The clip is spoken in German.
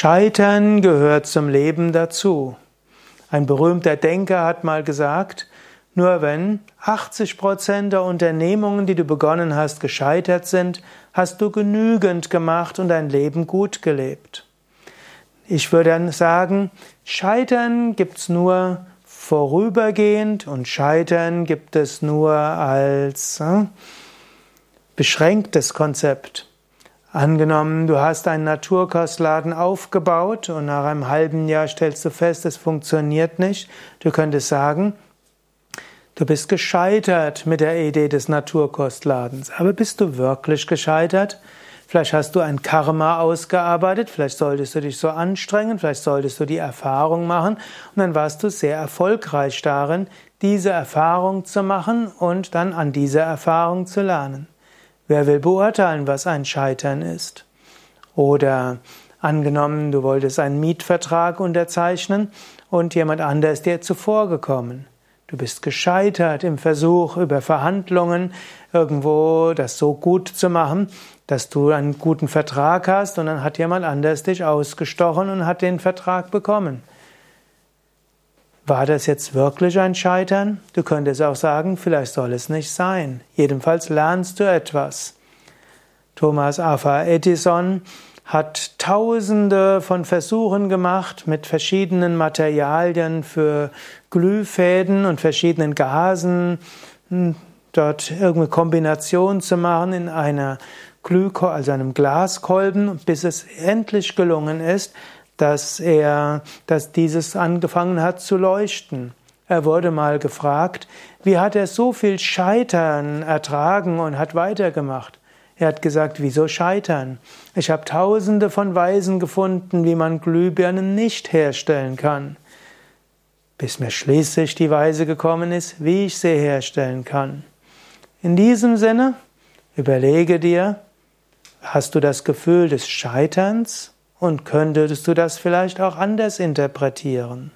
Scheitern gehört zum Leben dazu. Ein berühmter Denker hat mal gesagt, nur wenn 80 Prozent der Unternehmungen, die du begonnen hast, gescheitert sind, hast du genügend gemacht und dein Leben gut gelebt. Ich würde dann sagen, Scheitern gibt's nur vorübergehend und Scheitern gibt es nur als äh, beschränktes Konzept. Angenommen, du hast einen Naturkostladen aufgebaut und nach einem halben Jahr stellst du fest, es funktioniert nicht. Du könntest sagen, du bist gescheitert mit der Idee des Naturkostladens. Aber bist du wirklich gescheitert? Vielleicht hast du ein Karma ausgearbeitet, vielleicht solltest du dich so anstrengen, vielleicht solltest du die Erfahrung machen und dann warst du sehr erfolgreich darin, diese Erfahrung zu machen und dann an dieser Erfahrung zu lernen. Wer will beurteilen, was ein Scheitern ist? Oder angenommen, du wolltest einen Mietvertrag unterzeichnen und jemand anders dir zuvorgekommen. Du bist gescheitert im Versuch, über Verhandlungen irgendwo das so gut zu machen, dass du einen guten Vertrag hast und dann hat jemand anders dich ausgestochen und hat den Vertrag bekommen. War das jetzt wirklich ein Scheitern? Du könntest auch sagen, vielleicht soll es nicht sein. Jedenfalls lernst du etwas. Thomas Alva Edison hat tausende von Versuchen gemacht mit verschiedenen Materialien für Glühfäden und verschiedenen Gasen, hm, dort irgendeine Kombination zu machen in einer Glühkolben, also einem Glaskolben, bis es endlich gelungen ist, dass er, dass dieses angefangen hat zu leuchten. Er wurde mal gefragt, wie hat er so viel Scheitern ertragen und hat weitergemacht? Er hat gesagt, wieso scheitern? Ich habe tausende von Weisen gefunden, wie man Glühbirnen nicht herstellen kann. Bis mir schließlich die Weise gekommen ist, wie ich sie herstellen kann. In diesem Sinne, überlege dir, hast du das Gefühl des Scheiterns? Und könntest du das vielleicht auch anders interpretieren?